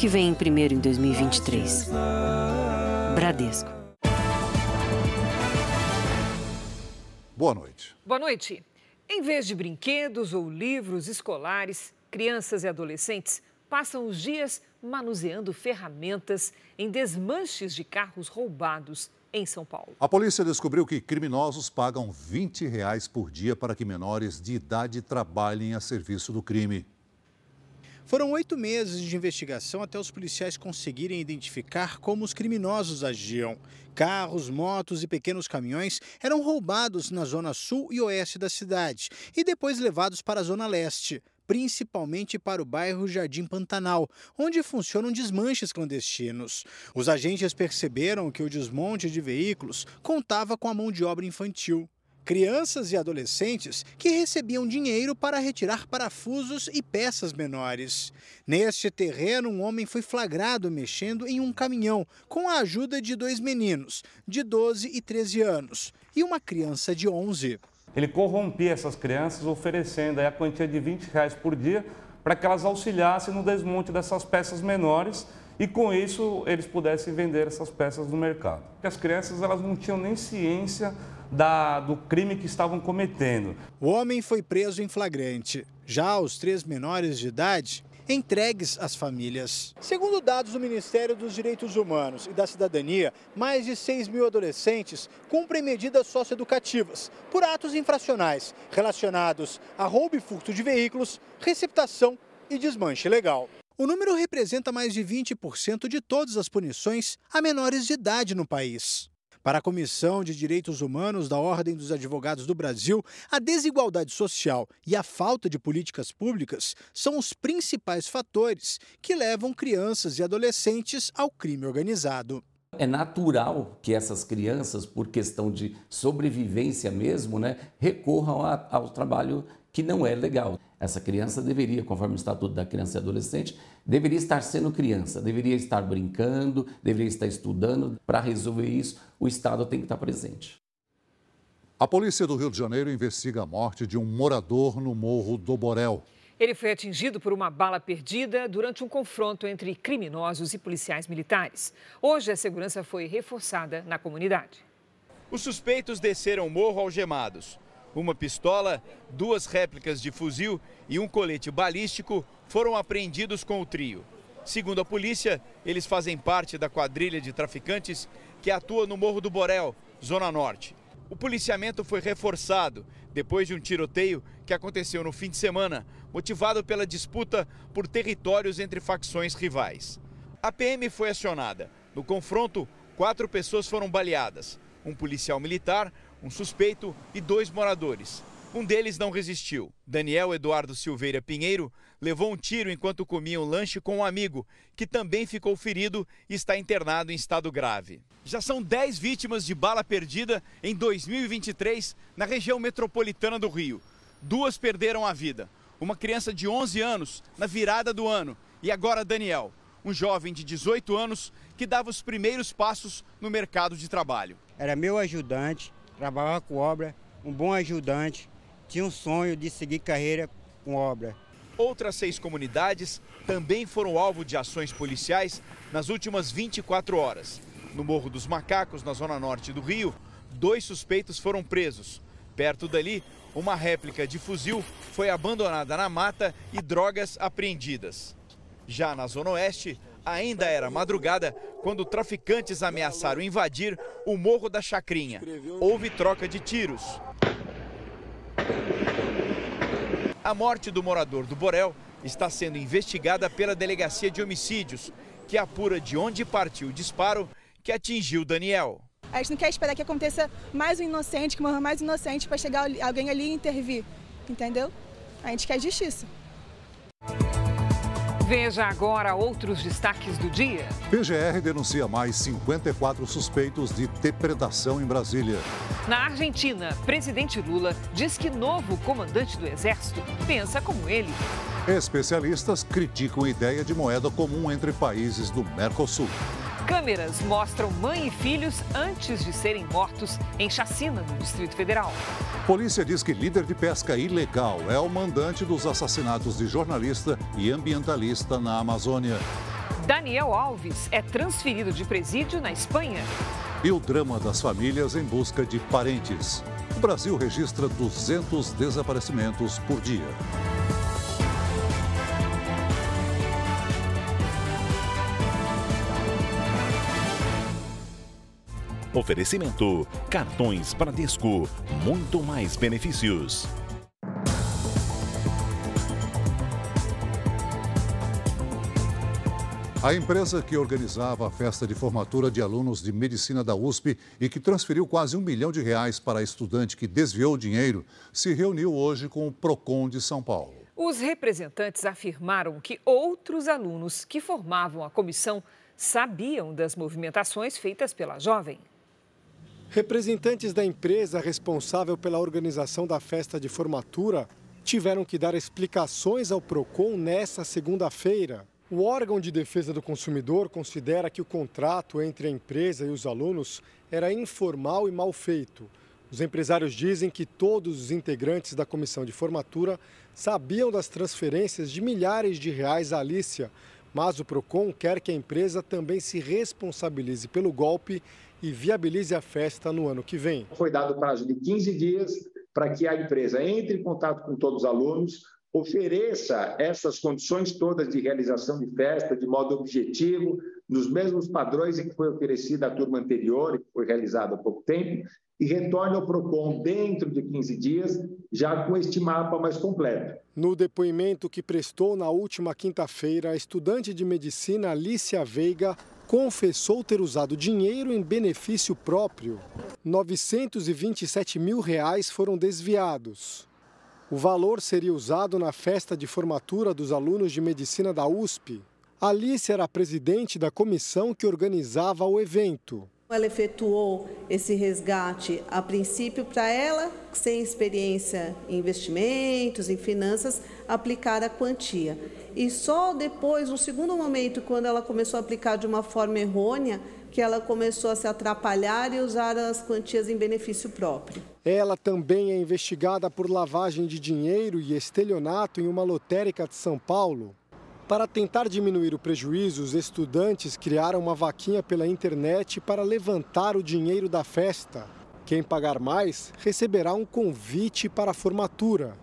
que vem primeiro em 2023. Bradesco. Boa noite. Boa noite. Em vez de brinquedos ou livros escolares, crianças e adolescentes passam os dias manuseando ferramentas em desmanches de carros roubados em São Paulo. A polícia descobriu que criminosos pagam 20 reais por dia para que menores de idade trabalhem a serviço do crime. Foram oito meses de investigação até os policiais conseguirem identificar como os criminosos agiam. Carros, motos e pequenos caminhões eram roubados na zona sul e oeste da cidade e depois levados para a zona leste principalmente para o bairro Jardim Pantanal, onde funcionam desmanches clandestinos. Os agentes perceberam que o desmonte de veículos contava com a mão de obra infantil. Crianças e adolescentes que recebiam dinheiro para retirar parafusos e peças menores. Neste terreno, um homem foi flagrado mexendo em um caminhão com a ajuda de dois meninos, de 12 e 13 anos, e uma criança de 11. Ele corrompia essas crianças oferecendo a quantia de 20 reais por dia para que elas auxiliassem no desmonte dessas peças menores e com isso eles pudessem vender essas peças no mercado. As crianças elas não tinham nem ciência da, do crime que estavam cometendo. O homem foi preso em flagrante. Já os três menores de idade entregues às famílias. Segundo dados do Ministério dos Direitos Humanos e da Cidadania, mais de 6 mil adolescentes cumprem medidas socioeducativas por atos infracionais relacionados a roubo e furto de veículos, receptação e desmanche legal. O número representa mais de 20% de todas as punições a menores de idade no país. Para a Comissão de Direitos Humanos da Ordem dos Advogados do Brasil, a desigualdade social e a falta de políticas públicas são os principais fatores que levam crianças e adolescentes ao crime organizado. É natural que essas crianças, por questão de sobrevivência mesmo, né, recorram a, ao trabalho que não é legal. Essa criança deveria, conforme o Estatuto da Criança e Adolescente, deveria estar sendo criança, deveria estar brincando, deveria estar estudando. Para resolver isso, o Estado tem que estar presente. A polícia do Rio de Janeiro investiga a morte de um morador no Morro do Borel. Ele foi atingido por uma bala perdida durante um confronto entre criminosos e policiais militares. Hoje, a segurança foi reforçada na comunidade. Os suspeitos desceram o morro algemados uma pistola, duas réplicas de fuzil e um colete balístico foram apreendidos com o trio. Segundo a polícia, eles fazem parte da quadrilha de traficantes que atua no Morro do Borel, Zona Norte. O policiamento foi reforçado depois de um tiroteio que aconteceu no fim de semana, motivado pela disputa por territórios entre facções rivais. A PM foi acionada. No confronto, quatro pessoas foram baleadas: um policial militar, um suspeito e dois moradores. Um deles não resistiu. Daniel Eduardo Silveira Pinheiro levou um tiro enquanto comia um lanche com um amigo, que também ficou ferido e está internado em estado grave. Já são 10 vítimas de bala perdida em 2023 na região metropolitana do Rio. Duas perderam a vida. Uma criança de 11 anos na virada do ano e agora Daniel, um jovem de 18 anos que dava os primeiros passos no mercado de trabalho. Era meu ajudante, trabalhava com obra, um bom ajudante, tinha um sonho de seguir carreira com obra. Outras seis comunidades também foram alvo de ações policiais nas últimas 24 horas. No Morro dos Macacos, na zona norte do Rio, dois suspeitos foram presos. Perto dali, uma réplica de fuzil foi abandonada na mata e drogas apreendidas. Já na zona oeste, Ainda era madrugada quando traficantes ameaçaram invadir o Morro da Chacrinha. Houve troca de tiros. A morte do morador do Borel está sendo investigada pela Delegacia de Homicídios, que apura de onde partiu o disparo que atingiu Daniel. A gente não quer esperar que aconteça mais um inocente, que morra mais inocente para chegar alguém ali e intervir, entendeu? A gente quer justiça. Veja agora outros destaques do dia. PGR denuncia mais 54 suspeitos de depredação em Brasília. Na Argentina, presidente Lula diz que novo comandante do Exército pensa como ele. Especialistas criticam a ideia de moeda comum entre países do Mercosul. Câmeras mostram mãe e filhos antes de serem mortos em chacina no Distrito Federal. Polícia diz que líder de pesca ilegal é o mandante dos assassinatos de jornalista e ambientalista na Amazônia. Daniel Alves é transferido de presídio na Espanha. E o drama das famílias em busca de parentes. O Brasil registra 200 desaparecimentos por dia. Oferecimento: cartões Bradesco, muito mais benefícios. A empresa que organizava a festa de formatura de alunos de medicina da USP e que transferiu quase um milhão de reais para a estudante que desviou o dinheiro se reuniu hoje com o PROCON de São Paulo. Os representantes afirmaram que outros alunos que formavam a comissão sabiam das movimentações feitas pela jovem. Representantes da empresa responsável pela organização da festa de formatura tiveram que dar explicações ao PROCON nesta segunda-feira. O órgão de defesa do consumidor considera que o contrato entre a empresa e os alunos era informal e mal feito. Os empresários dizem que todos os integrantes da comissão de formatura sabiam das transferências de milhares de reais à Alícia, mas o Procon quer que a empresa também se responsabilize pelo golpe e viabilize a festa no ano que vem. Foi dado prazo de 15 dias para que a empresa entre em contato com todos os alunos, ofereça essas condições todas de realização de festa de modo objetivo, nos mesmos padrões em que foi oferecida a turma anterior, que foi realizada há pouco tempo, e retorne ao PROCON dentro de 15 dias, já com este mapa mais completo. No depoimento que prestou na última quinta-feira, a estudante de medicina Alicia Veiga confessou ter usado dinheiro em benefício próprio. 927 mil reais foram desviados. O valor seria usado na festa de formatura dos alunos de medicina da USP. Alice era presidente da comissão que organizava o evento. Ela efetuou esse resgate a princípio para ela, sem experiência em investimentos, em finanças, aplicar a quantia. E só depois, no segundo momento, quando ela começou a aplicar de uma forma errônea, que ela começou a se atrapalhar e usar as quantias em benefício próprio. Ela também é investigada por lavagem de dinheiro e estelionato em uma lotérica de São Paulo. Para tentar diminuir o prejuízo, os estudantes criaram uma vaquinha pela internet para levantar o dinheiro da festa. Quem pagar mais receberá um convite para a formatura.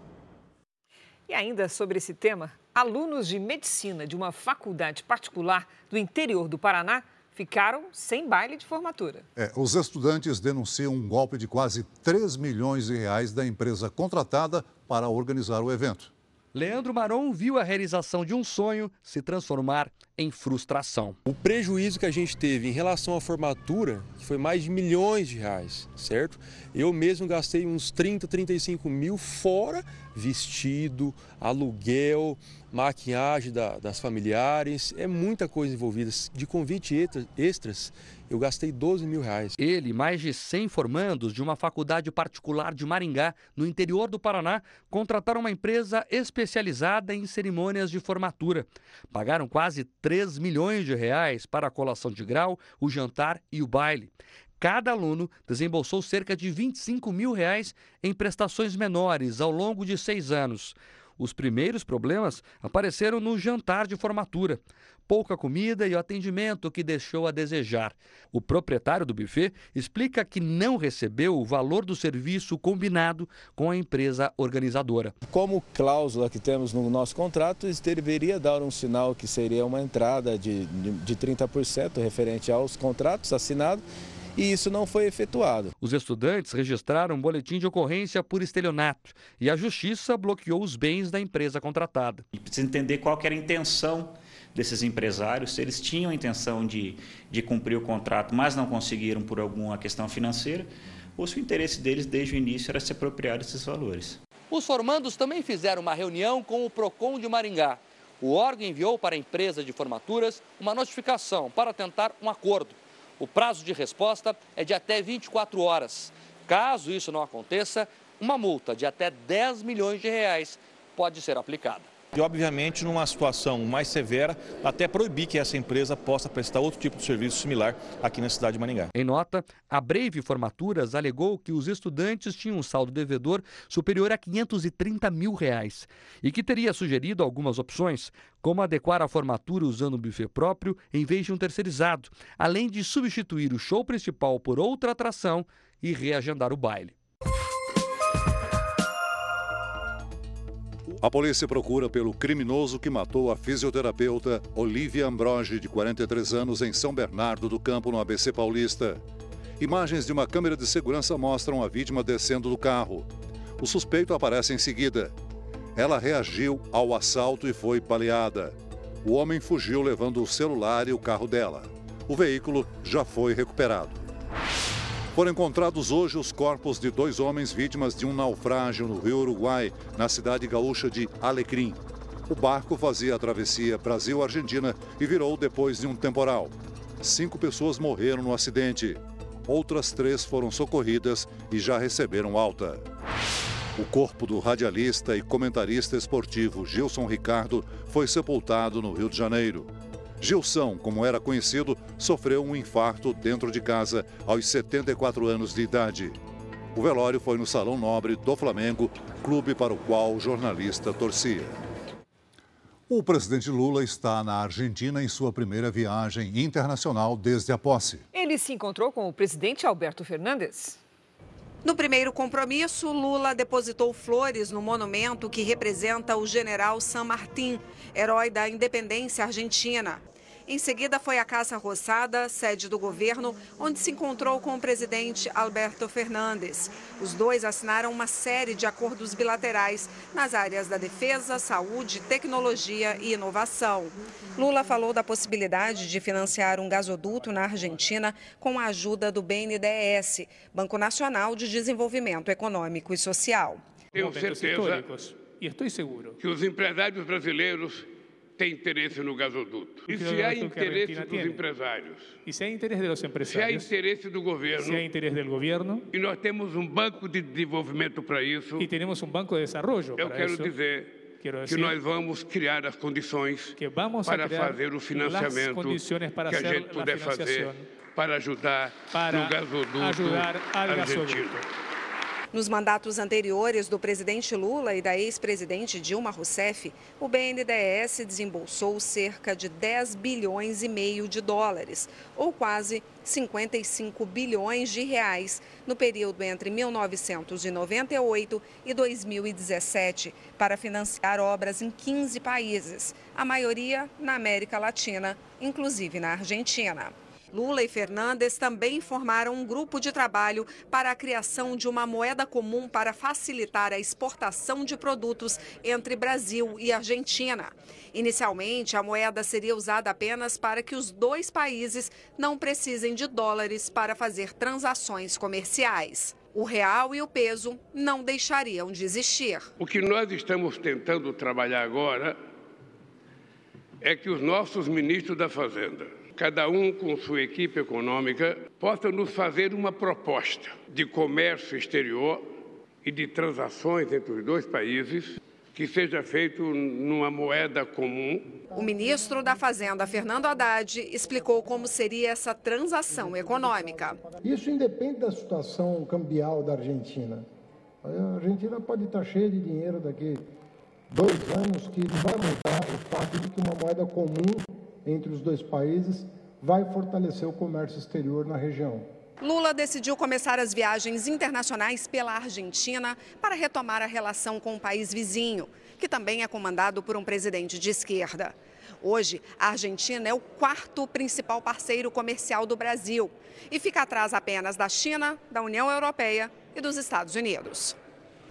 E ainda sobre esse tema, alunos de medicina de uma faculdade particular do interior do Paraná ficaram sem baile de formatura. É, os estudantes denunciam um golpe de quase 3 milhões de reais da empresa contratada para organizar o evento. Leandro Maron viu a realização de um sonho se transformar em frustração. O prejuízo que a gente teve em relação à formatura, foi mais de milhões de reais, certo? Eu mesmo gastei uns 30, 35 mil fora vestido, aluguel, maquiagem da, das familiares, é muita coisa envolvida. De convite extras, eu gastei 12 mil reais. Ele e mais de 100 formandos de uma faculdade particular de Maringá, no interior do Paraná, contrataram uma empresa especializada em cerimônias de formatura. Pagaram quase 3 milhões de reais para a colação de grau, o jantar e o baile. Cada aluno desembolsou cerca de 25 mil reais em prestações menores ao longo de seis anos. Os primeiros problemas apareceram no jantar de formatura. Pouca comida e o atendimento que deixou a desejar. O proprietário do buffet explica que não recebeu o valor do serviço combinado com a empresa organizadora. Como cláusula que temos no nosso contrato, deveria dar um sinal que seria uma entrada de, de, de 30% referente aos contratos assinados e isso não foi efetuado. Os estudantes registraram um boletim de ocorrência por estelionato e a justiça bloqueou os bens da empresa contratada. E precisa entender qual era a intenção desses empresários, se eles tinham a intenção de, de cumprir o contrato, mas não conseguiram por alguma questão financeira, ou se o interesse deles desde o início era se apropriar desses valores. Os formandos também fizeram uma reunião com o PROCON de Maringá. O órgão enviou para a empresa de formaturas uma notificação para tentar um acordo. O prazo de resposta é de até 24 horas. Caso isso não aconteça, uma multa de até 10 milhões de reais pode ser aplicada. E, obviamente, numa situação mais severa, até proibir que essa empresa possa prestar outro tipo de serviço similar aqui na cidade de Maringá. Em nota, a Brave Formaturas alegou que os estudantes tinham um saldo devedor superior a 530 mil reais e que teria sugerido algumas opções, como adequar a formatura usando um buffet próprio em vez de um terceirizado, além de substituir o show principal por outra atração e reagendar o baile. A polícia procura pelo criminoso que matou a fisioterapeuta Olivia Ambrogi, de 43 anos, em São Bernardo do Campo, no ABC Paulista. Imagens de uma câmera de segurança mostram a vítima descendo do carro. O suspeito aparece em seguida. Ela reagiu ao assalto e foi baleada. O homem fugiu levando o celular e o carro dela. O veículo já foi recuperado. Foram encontrados hoje os corpos de dois homens vítimas de um naufrágio no Rio Uruguai, na cidade gaúcha de Alecrim. O barco fazia a travessia Brasil-Argentina e virou depois de um temporal. Cinco pessoas morreram no acidente. Outras três foram socorridas e já receberam alta. O corpo do radialista e comentarista esportivo Gilson Ricardo foi sepultado no Rio de Janeiro. Gilson, como era conhecido, sofreu um infarto dentro de casa aos 74 anos de idade. O velório foi no Salão Nobre do Flamengo, clube para o qual o jornalista torcia. O presidente Lula está na Argentina em sua primeira viagem internacional desde a posse. Ele se encontrou com o presidente Alberto Fernandes. No primeiro compromisso, Lula depositou flores no monumento que representa o general San Martín, herói da independência argentina. Em seguida, foi a Casa Rosada, sede do governo, onde se encontrou com o presidente Alberto Fernandes. Os dois assinaram uma série de acordos bilaterais nas áreas da defesa, saúde, tecnologia e inovação. Lula falou da possibilidade de financiar um gasoduto na Argentina com a ajuda do BNDES, Banco Nacional de Desenvolvimento Econômico e Social. Tenho certeza e estou seguro que os empresários brasileiros tem interesse no gasoduto. E se há interesse dos empresários? E se há interesse dos empresários? Se há interesse do governo? Se há interesse do governo? E nós temos um banco de desenvolvimento para isso? E temos um banco de desenvolvimento Eu quero dizer que nós vamos criar as condições para fazer o financiamento que a gente puder fazer para ajudar para no gasoduto ajudar argentino. Nos mandatos anteriores do presidente Lula e da ex-presidente Dilma Rousseff, o BNDES desembolsou cerca de 10 bilhões e meio de dólares, ou quase 55 bilhões de reais, no período entre 1998 e 2017, para financiar obras em 15 países, a maioria na América Latina, inclusive na Argentina. Lula e Fernandes também formaram um grupo de trabalho para a criação de uma moeda comum para facilitar a exportação de produtos entre Brasil e Argentina. Inicialmente, a moeda seria usada apenas para que os dois países não precisem de dólares para fazer transações comerciais. O real e o peso não deixariam de existir. O que nós estamos tentando trabalhar agora é que os nossos ministros da Fazenda cada um com sua equipe econômica, possa nos fazer uma proposta de comércio exterior e de transações entre os dois países que seja feito numa moeda comum. O ministro da Fazenda, Fernando Haddad, explicou como seria essa transação econômica. Isso independe da situação cambial da Argentina. A Argentina pode estar cheia de dinheiro daqui dois anos que não vai mudar o fato de que uma moeda comum entre os dois países vai fortalecer o comércio exterior na região. Lula decidiu começar as viagens internacionais pela Argentina para retomar a relação com o país vizinho, que também é comandado por um presidente de esquerda. Hoje, a Argentina é o quarto principal parceiro comercial do Brasil e fica atrás apenas da China, da União Europeia e dos Estados Unidos.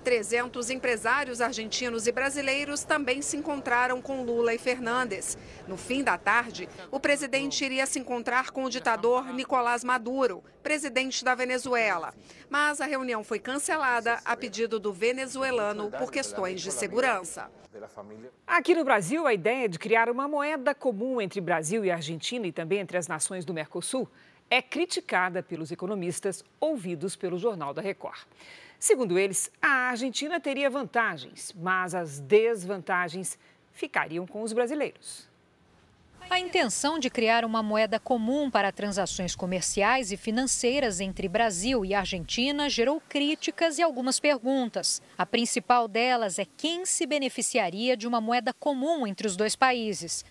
300 empresários argentinos e brasileiros também se encontraram com Lula e Fernandes. No fim da tarde, o presidente iria se encontrar com o ditador Nicolás Maduro, presidente da Venezuela. Mas a reunião foi cancelada a pedido do venezuelano por questões de segurança. Aqui no Brasil, a ideia de criar uma moeda comum entre Brasil e Argentina e também entre as nações do Mercosul é criticada pelos economistas ouvidos pelo Jornal da Record. Segundo eles, a Argentina teria vantagens, mas as desvantagens ficariam com os brasileiros. A intenção de criar uma moeda comum para transações comerciais e financeiras entre Brasil e Argentina gerou críticas e algumas perguntas. A principal delas é quem se beneficiaria de uma moeda comum entre os dois países.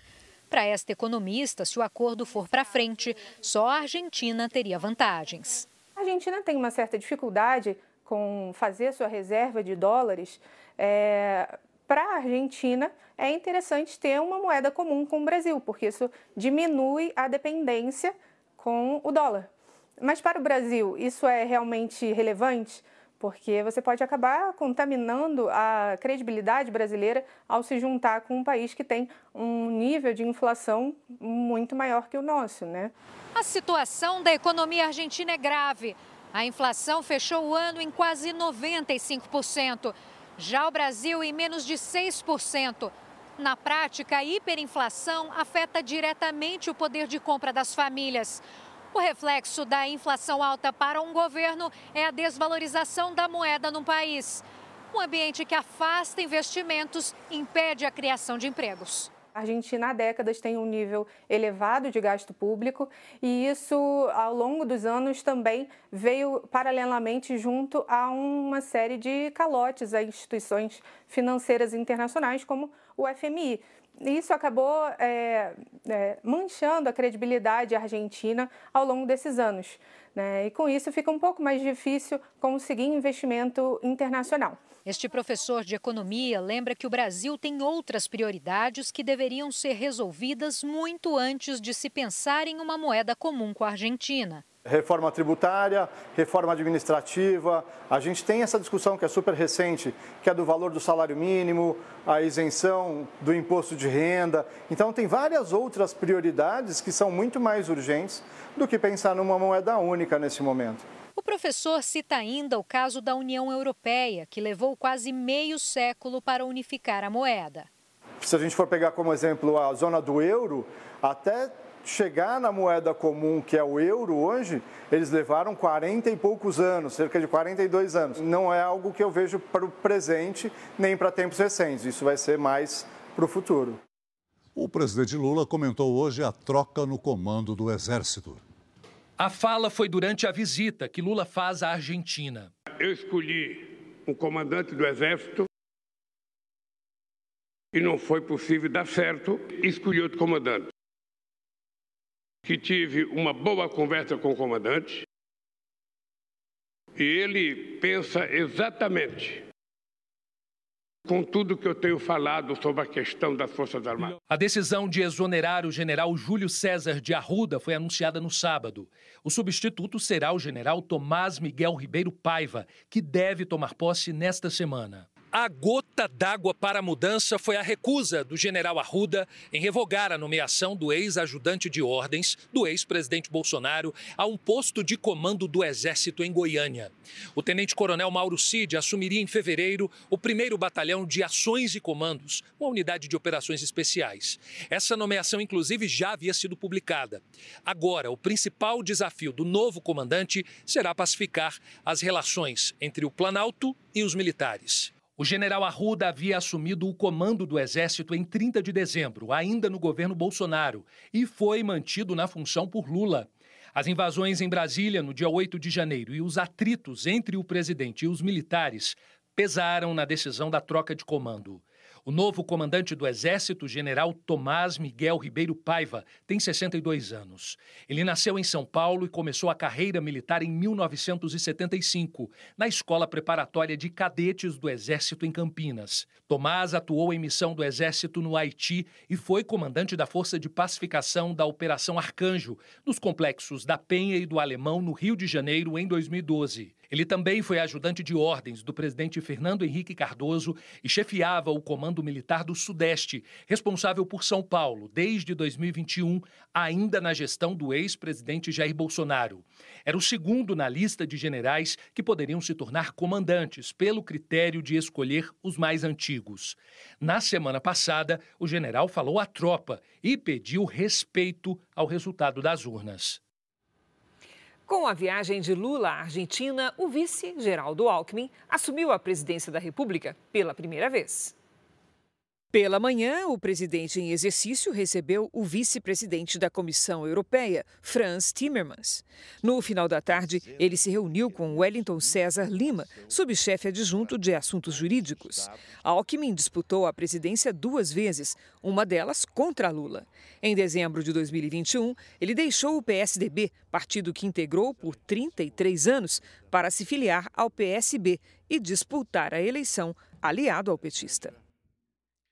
Para esta economista, se o acordo for para frente, só a Argentina teria vantagens. A Argentina tem uma certa dificuldade com fazer sua reserva de dólares. É, para a Argentina, é interessante ter uma moeda comum com o Brasil, porque isso diminui a dependência com o dólar. Mas para o Brasil, isso é realmente relevante? Porque você pode acabar contaminando a credibilidade brasileira ao se juntar com um país que tem um nível de inflação muito maior que o nosso, né? A situação da economia argentina é grave. A inflação fechou o ano em quase 95%. Já o Brasil em menos de 6%. Na prática, a hiperinflação afeta diretamente o poder de compra das famílias. O reflexo da inflação alta para um governo é a desvalorização da moeda no país. Um ambiente que afasta investimentos impede a criação de empregos. A Argentina há décadas tem um nível elevado de gasto público e isso, ao longo dos anos, também veio paralelamente junto a uma série de calotes a instituições financeiras internacionais, como o FMI. Isso acabou é, é, manchando a credibilidade argentina ao longo desses anos. Né? E com isso fica um pouco mais difícil conseguir investimento internacional. Este professor de economia lembra que o Brasil tem outras prioridades que deveriam ser resolvidas muito antes de se pensar em uma moeda comum com a Argentina reforma tributária, reforma administrativa. A gente tem essa discussão que é super recente, que é do valor do salário mínimo, a isenção do imposto de renda. Então, tem várias outras prioridades que são muito mais urgentes do que pensar numa moeda única nesse momento. O professor cita ainda o caso da União Europeia, que levou quase meio século para unificar a moeda. Se a gente for pegar como exemplo a zona do euro, até chegar na moeda comum, que é o euro hoje, eles levaram 40 e poucos anos, cerca de 42 anos. Não é algo que eu vejo para o presente nem para tempos recentes. Isso vai ser mais para o futuro. O presidente Lula comentou hoje a troca no comando do Exército. A fala foi durante a visita que Lula faz à Argentina. Eu escolhi um comandante do Exército e não foi possível dar certo, escolhi outro comandante que tive uma boa conversa com o comandante e ele pensa exatamente com tudo que eu tenho falado sobre a questão das Forças Armadas. A decisão de exonerar o general Júlio César de Arruda foi anunciada no sábado. O substituto será o general Tomás Miguel Ribeiro Paiva, que deve tomar posse nesta semana. A gota d'água para a mudança foi a recusa do general Arruda em revogar a nomeação do ex-ajudante de ordens do ex-presidente Bolsonaro a um posto de comando do Exército em Goiânia. O tenente-coronel Mauro Cid assumiria em fevereiro o primeiro batalhão de ações e comandos, uma unidade de operações especiais. Essa nomeação, inclusive, já havia sido publicada. Agora, o principal desafio do novo comandante será pacificar as relações entre o Planalto e os militares. O general Arruda havia assumido o comando do Exército em 30 de dezembro, ainda no governo Bolsonaro, e foi mantido na função por Lula. As invasões em Brasília no dia 8 de janeiro e os atritos entre o presidente e os militares pesaram na decisão da troca de comando. O novo comandante do Exército, general Tomás Miguel Ribeiro Paiva, tem 62 anos. Ele nasceu em São Paulo e começou a carreira militar em 1975, na Escola Preparatória de Cadetes do Exército em Campinas. Tomás atuou em missão do Exército no Haiti e foi comandante da Força de Pacificação da Operação Arcanjo, nos complexos da Penha e do Alemão, no Rio de Janeiro, em 2012. Ele também foi ajudante de ordens do presidente Fernando Henrique Cardoso e chefiava o Comando Militar do Sudeste, responsável por São Paulo desde 2021, ainda na gestão do ex-presidente Jair Bolsonaro. Era o segundo na lista de generais que poderiam se tornar comandantes, pelo critério de escolher os mais antigos. Na semana passada, o general falou à tropa e pediu respeito ao resultado das urnas. Com a viagem de Lula à Argentina, o vice, Geraldo Alckmin, assumiu a presidência da República pela primeira vez. Pela manhã, o presidente em exercício recebeu o vice-presidente da Comissão Europeia, Franz Timmermans. No final da tarde, ele se reuniu com Wellington César Lima, subchefe adjunto de assuntos jurídicos. Alckmin disputou a presidência duas vezes, uma delas contra Lula. Em dezembro de 2021, ele deixou o PSDB, partido que integrou por 33 anos, para se filiar ao PSB e disputar a eleição aliado ao petista.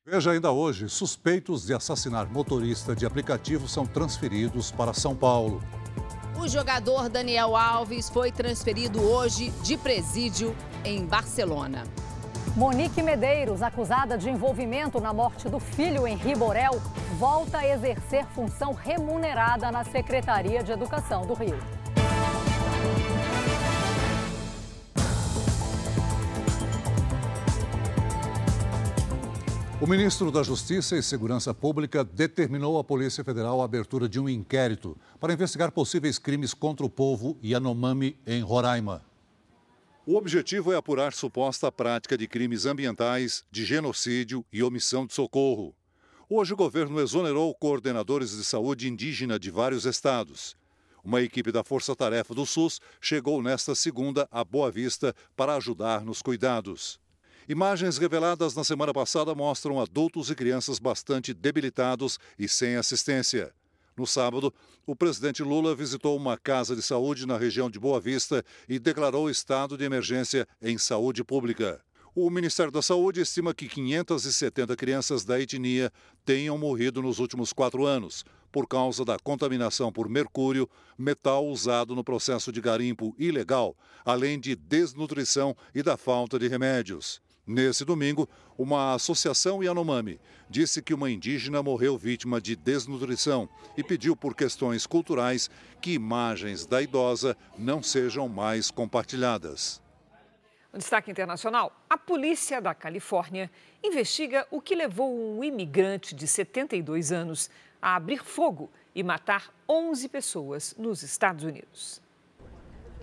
Veja ainda hoje: suspeitos de assassinar motorista de aplicativo são transferidos para São Paulo. O jogador Daniel Alves foi transferido hoje de presídio em Barcelona. Monique Medeiros, acusada de envolvimento na morte do filho Henri Borel, volta a exercer função remunerada na Secretaria de Educação do Rio. O ministro da Justiça e Segurança Pública determinou à Polícia Federal a abertura de um inquérito para investigar possíveis crimes contra o povo Yanomami em Roraima. O objetivo é apurar suposta prática de crimes ambientais, de genocídio e omissão de socorro. Hoje, o governo exonerou coordenadores de saúde indígena de vários estados. Uma equipe da Força Tarefa do SUS chegou nesta segunda a Boa Vista para ajudar nos cuidados. Imagens reveladas na semana passada mostram adultos e crianças bastante debilitados e sem assistência. No sábado, o presidente Lula visitou uma casa de saúde na região de Boa Vista e declarou estado de emergência em saúde pública. O Ministério da Saúde estima que 570 crianças da etnia tenham morrido nos últimos quatro anos, por causa da contaminação por mercúrio, metal usado no processo de garimpo ilegal, além de desnutrição e da falta de remédios. Nesse domingo, uma associação Yanomami disse que uma indígena morreu vítima de desnutrição e pediu por questões culturais que imagens da idosa não sejam mais compartilhadas. No destaque internacional, a polícia da Califórnia investiga o que levou um imigrante de 72 anos a abrir fogo e matar 11 pessoas nos Estados Unidos.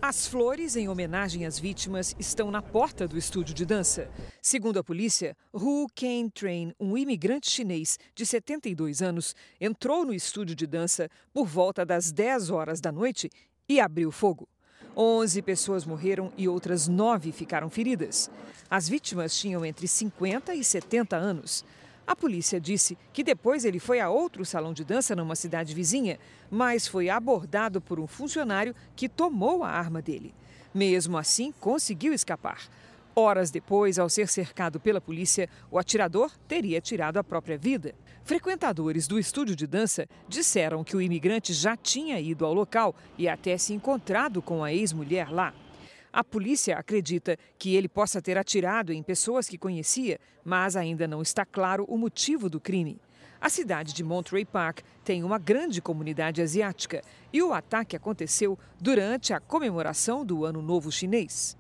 As flores em homenagem às vítimas estão na porta do estúdio de dança. Segundo a polícia, Hu Ken Train, um imigrante chinês de 72 anos, entrou no estúdio de dança por volta das 10 horas da noite e abriu fogo. 11 pessoas morreram e outras nove ficaram feridas. As vítimas tinham entre 50 e 70 anos. A polícia disse que depois ele foi a outro salão de dança numa cidade vizinha, mas foi abordado por um funcionário que tomou a arma dele. Mesmo assim, conseguiu escapar. Horas depois, ao ser cercado pela polícia, o atirador teria tirado a própria vida. Frequentadores do estúdio de dança disseram que o imigrante já tinha ido ao local e até se encontrado com a ex-mulher lá. A polícia acredita que ele possa ter atirado em pessoas que conhecia, mas ainda não está claro o motivo do crime. A cidade de Monterey Park tem uma grande comunidade asiática e o ataque aconteceu durante a comemoração do Ano Novo Chinês.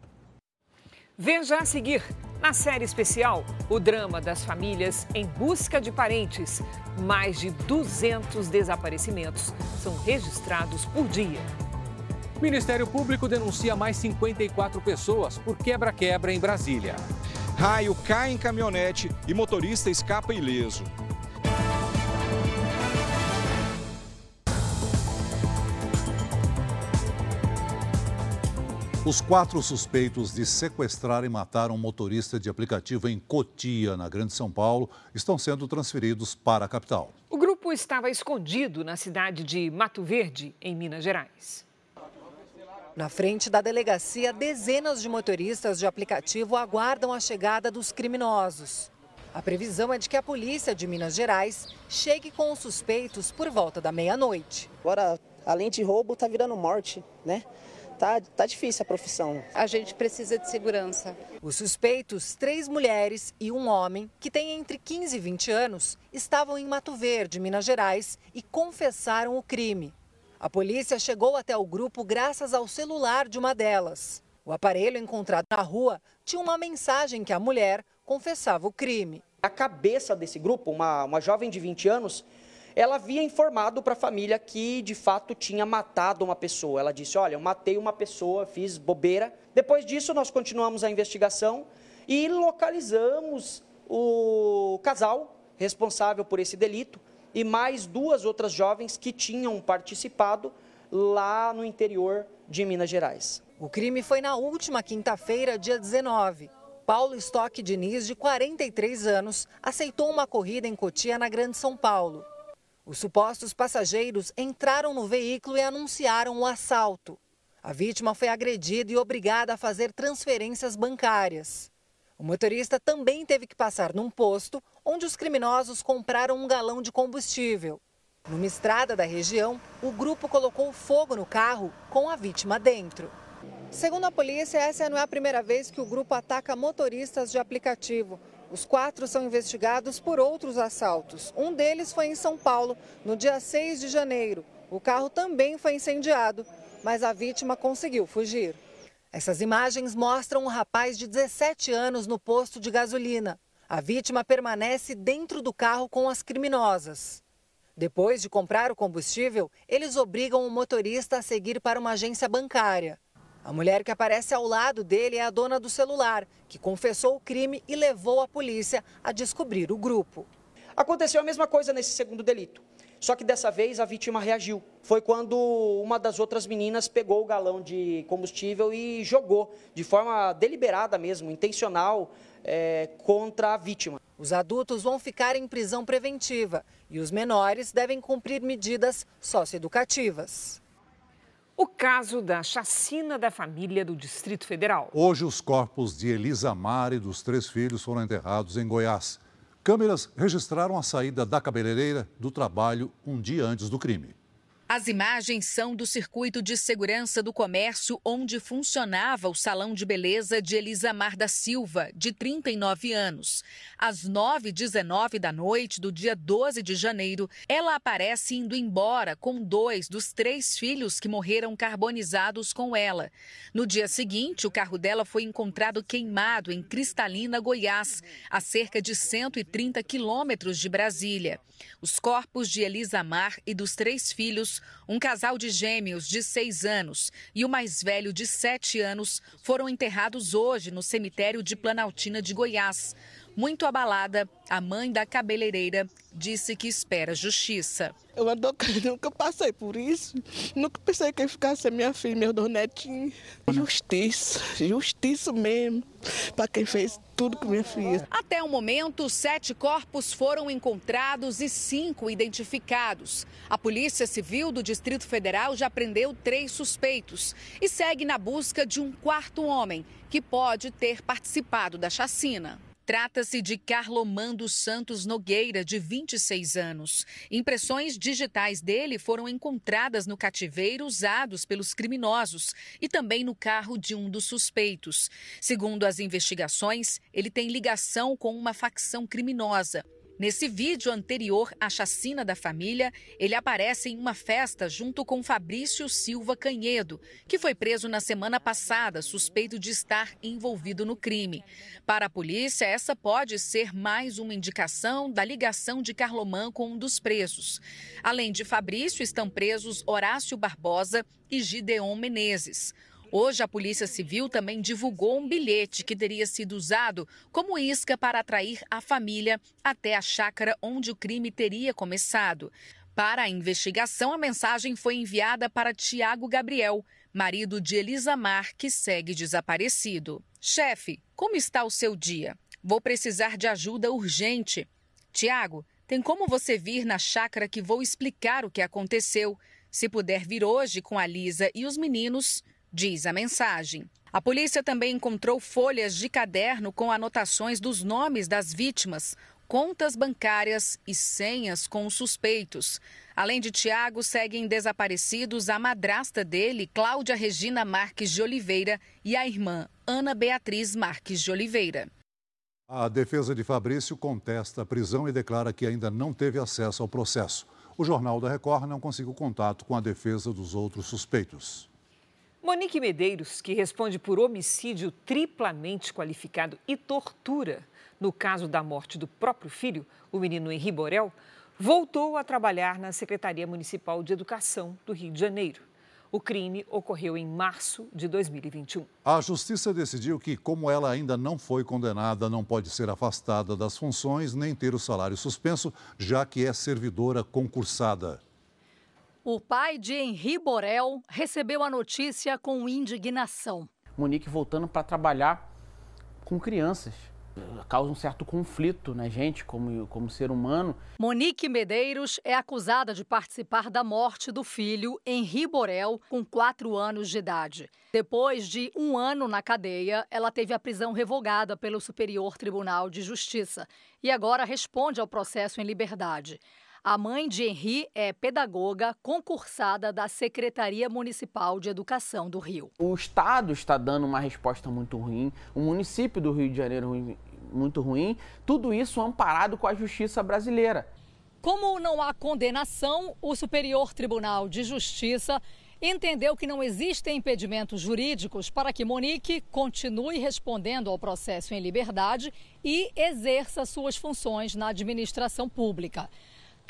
Veja a seguir, na série especial, o drama das famílias em busca de parentes. Mais de 200 desaparecimentos são registrados por dia. Ministério Público denuncia mais 54 pessoas por quebra-quebra em Brasília. Raio cai em caminhonete e motorista escapa ileso. Os quatro suspeitos de sequestrar e matar um motorista de aplicativo em Cotia, na Grande São Paulo, estão sendo transferidos para a capital. O grupo estava escondido na cidade de Mato Verde, em Minas Gerais. Na frente da delegacia, dezenas de motoristas de aplicativo aguardam a chegada dos criminosos. A previsão é de que a polícia de Minas Gerais chegue com os suspeitos por volta da meia-noite. Agora, além de roubo, tá virando morte, né? Tá, tá difícil a profissão. A gente precisa de segurança. Os suspeitos, três mulheres e um homem, que têm entre 15 e 20 anos, estavam em Mato Verde, Minas Gerais, e confessaram o crime. A polícia chegou até o grupo graças ao celular de uma delas. O aparelho encontrado na rua tinha uma mensagem que a mulher confessava o crime. A cabeça desse grupo, uma, uma jovem de 20 anos, ela havia informado para a família que de fato tinha matado uma pessoa. Ela disse: Olha, eu matei uma pessoa, fiz bobeira. Depois disso, nós continuamos a investigação e localizamos o casal responsável por esse delito e mais duas outras jovens que tinham participado lá no interior de Minas Gerais. O crime foi na última quinta-feira, dia 19. Paulo Stock Diniz, de 43 anos, aceitou uma corrida em Cotia, na Grande São Paulo. Os supostos passageiros entraram no veículo e anunciaram o assalto. A vítima foi agredida e obrigada a fazer transferências bancárias. O motorista também teve que passar num posto onde os criminosos compraram um galão de combustível. Numa estrada da região, o grupo colocou fogo no carro com a vítima dentro. Segundo a polícia, essa não é a primeira vez que o grupo ataca motoristas de aplicativo. Os quatro são investigados por outros assaltos. Um deles foi em São Paulo, no dia 6 de janeiro. O carro também foi incendiado, mas a vítima conseguiu fugir. Essas imagens mostram um rapaz de 17 anos no posto de gasolina. A vítima permanece dentro do carro com as criminosas. Depois de comprar o combustível, eles obrigam o motorista a seguir para uma agência bancária. A mulher que aparece ao lado dele é a dona do celular, que confessou o crime e levou a polícia a descobrir o grupo. Aconteceu a mesma coisa nesse segundo delito. Só que dessa vez a vítima reagiu. Foi quando uma das outras meninas pegou o galão de combustível e jogou de forma deliberada mesmo, intencional, é, contra a vítima. Os adultos vão ficar em prisão preventiva e os menores devem cumprir medidas socioeducativas o caso da chacina da família do Distrito Federal. Hoje, os corpos de Elisa Mar e dos três filhos foram enterrados em Goiás. Câmeras registraram a saída da cabeleireira do trabalho um dia antes do crime. As imagens são do circuito de segurança do comércio onde funcionava o salão de beleza de Elisa Mar da Silva, de 39 anos. Às 9h19 da noite do dia 12 de janeiro, ela aparece indo embora com dois dos três filhos que morreram carbonizados com ela. No dia seguinte, o carro dela foi encontrado queimado em Cristalina, Goiás, a cerca de 130 quilômetros de Brasília. Os corpos de Elisa Mar e dos três filhos um casal de gêmeos de seis anos e o mais velho de sete anos foram enterrados hoje no cemitério de Planaltina de Goiás. Muito abalada, a mãe da cabeleireira disse que espera justiça. Eu nunca passei por isso. Nunca pensei que ia ficar sem minha filha, meus dois netinhos. Justiça, justiça mesmo, para quem fez tudo com minha filha. Até o momento, sete corpos foram encontrados e cinco identificados. A Polícia Civil do Distrito Federal já prendeu três suspeitos e segue na busca de um quarto homem que pode ter participado da chacina. Trata-se de Carlomando Santos Nogueira, de 26 anos. Impressões digitais dele foram encontradas no cativeiro usados pelos criminosos e também no carro de um dos suspeitos. Segundo as investigações, ele tem ligação com uma facção criminosa. Nesse vídeo anterior à chacina da família, ele aparece em uma festa junto com Fabrício Silva Canhedo, que foi preso na semana passada, suspeito de estar envolvido no crime. Para a polícia, essa pode ser mais uma indicação da ligação de Carlomã com um dos presos. Além de Fabrício, estão presos Horácio Barbosa e Gideon Menezes. Hoje, a Polícia Civil também divulgou um bilhete que teria sido usado como isca para atrair a família até a chácara onde o crime teria começado. Para a investigação, a mensagem foi enviada para Tiago Gabriel, marido de Elisa Mar, que segue desaparecido. Chefe, como está o seu dia? Vou precisar de ajuda urgente. Tiago, tem como você vir na chácara que vou explicar o que aconteceu? Se puder vir hoje com a Lisa e os meninos, diz a mensagem. A polícia também encontrou folhas de caderno com anotações dos nomes das vítimas, contas bancárias e senhas com os suspeitos. Além de Tiago, seguem desaparecidos a madrasta dele, Cláudia Regina Marques de Oliveira, e a irmã Ana Beatriz Marques de Oliveira. A defesa de Fabrício contesta a prisão e declara que ainda não teve acesso ao processo. O Jornal da Record não conseguiu contato com a defesa dos outros suspeitos. Monique Medeiros, que responde por homicídio triplamente qualificado e tortura no caso da morte do próprio filho, o menino Henri Borel, voltou a trabalhar na Secretaria Municipal de Educação do Rio de Janeiro. O crime ocorreu em março de 2021. A justiça decidiu que, como ela ainda não foi condenada, não pode ser afastada das funções nem ter o salário suspenso, já que é servidora concursada. O pai de Henri Borel recebeu a notícia com indignação. Monique voltando para trabalhar com crianças causa um certo conflito na gente como, como ser humano. Monique Medeiros é acusada de participar da morte do filho Henri Borel, com quatro anos de idade. Depois de um ano na cadeia, ela teve a prisão revogada pelo Superior Tribunal de Justiça e agora responde ao processo em liberdade. A mãe de Henri é pedagoga concursada da Secretaria Municipal de Educação do Rio. O Estado está dando uma resposta muito ruim, o município do Rio de Janeiro muito ruim, tudo isso amparado com a justiça brasileira. Como não há condenação, o Superior Tribunal de Justiça entendeu que não existem impedimentos jurídicos para que Monique continue respondendo ao processo em liberdade e exerça suas funções na administração pública.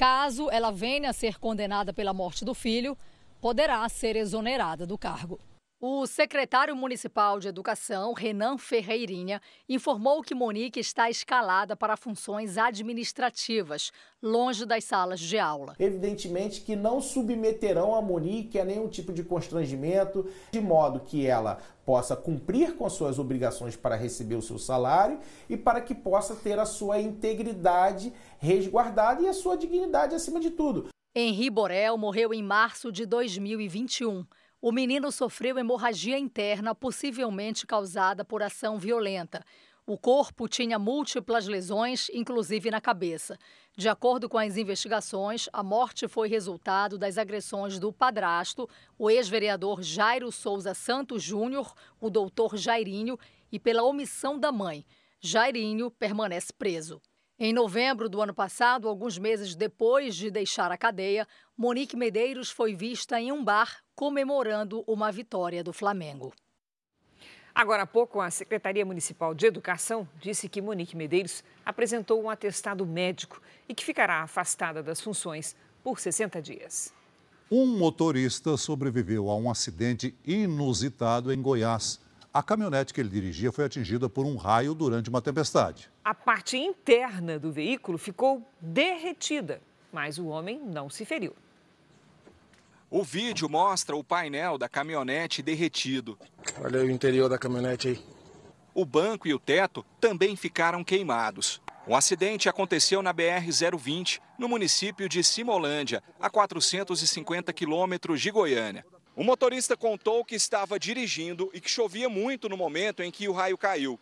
Caso ela venha a ser condenada pela morte do filho, poderá ser exonerada do cargo. O secretário municipal de Educação, Renan Ferreirinha, informou que Monique está escalada para funções administrativas, longe das salas de aula. Evidentemente que não submeterão a Monique a nenhum tipo de constrangimento, de modo que ela possa cumprir com as suas obrigações para receber o seu salário e para que possa ter a sua integridade resguardada e a sua dignidade acima de tudo. Henri Borel morreu em março de 2021. O menino sofreu hemorragia interna, possivelmente causada por ação violenta. O corpo tinha múltiplas lesões, inclusive na cabeça. De acordo com as investigações, a morte foi resultado das agressões do padrasto, o ex-vereador Jairo Souza Santos Júnior, o doutor Jairinho, e pela omissão da mãe. Jairinho permanece preso. Em novembro do ano passado, alguns meses depois de deixar a cadeia, Monique Medeiros foi vista em um bar comemorando uma vitória do Flamengo. Agora há pouco, a Secretaria Municipal de Educação disse que Monique Medeiros apresentou um atestado médico e que ficará afastada das funções por 60 dias. Um motorista sobreviveu a um acidente inusitado em Goiás. A caminhonete que ele dirigia foi atingida por um raio durante uma tempestade. A parte interna do veículo ficou derretida, mas o homem não se feriu. O vídeo mostra o painel da caminhonete derretido. Olha aí o interior da caminhonete aí. O banco e o teto também ficaram queimados. O acidente aconteceu na BR-020, no município de Simolândia, a 450 quilômetros de Goiânia. O motorista contou que estava dirigindo e que chovia muito no momento em que o raio caiu.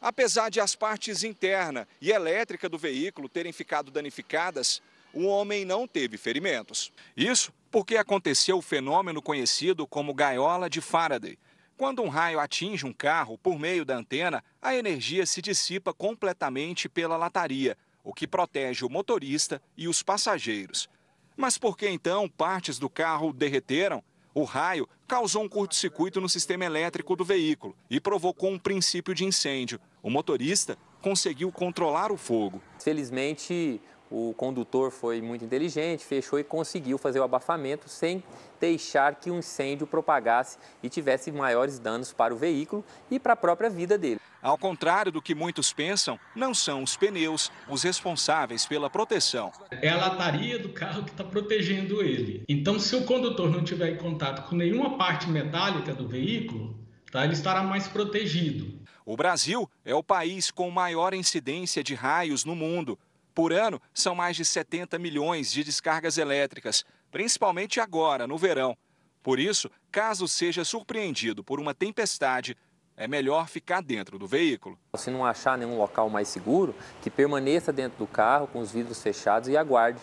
Apesar de as partes interna e elétrica do veículo terem ficado danificadas, o homem não teve ferimentos. Isso porque aconteceu o fenômeno conhecido como gaiola de Faraday. Quando um raio atinge um carro por meio da antena, a energia se dissipa completamente pela lataria, o que protege o motorista e os passageiros. Mas por que então partes do carro derreteram? O raio causou um curto-circuito no sistema elétrico do veículo e provocou um princípio de incêndio. O motorista conseguiu controlar o fogo. Felizmente, o condutor foi muito inteligente, fechou e conseguiu fazer o abafamento sem deixar que o incêndio propagasse e tivesse maiores danos para o veículo e para a própria vida dele. Ao contrário do que muitos pensam, não são os pneus os responsáveis pela proteção. É a lataria do carro que está protegendo ele. Então, se o condutor não tiver em contato com nenhuma parte metálica do veículo, tá, ele estará mais protegido. O Brasil é o país com maior incidência de raios no mundo. Por ano, são mais de 70 milhões de descargas elétricas, principalmente agora, no verão. Por isso, caso seja surpreendido por uma tempestade, é melhor ficar dentro do veículo. Se não achar nenhum local mais seguro, que permaneça dentro do carro com os vidros fechados e aguarde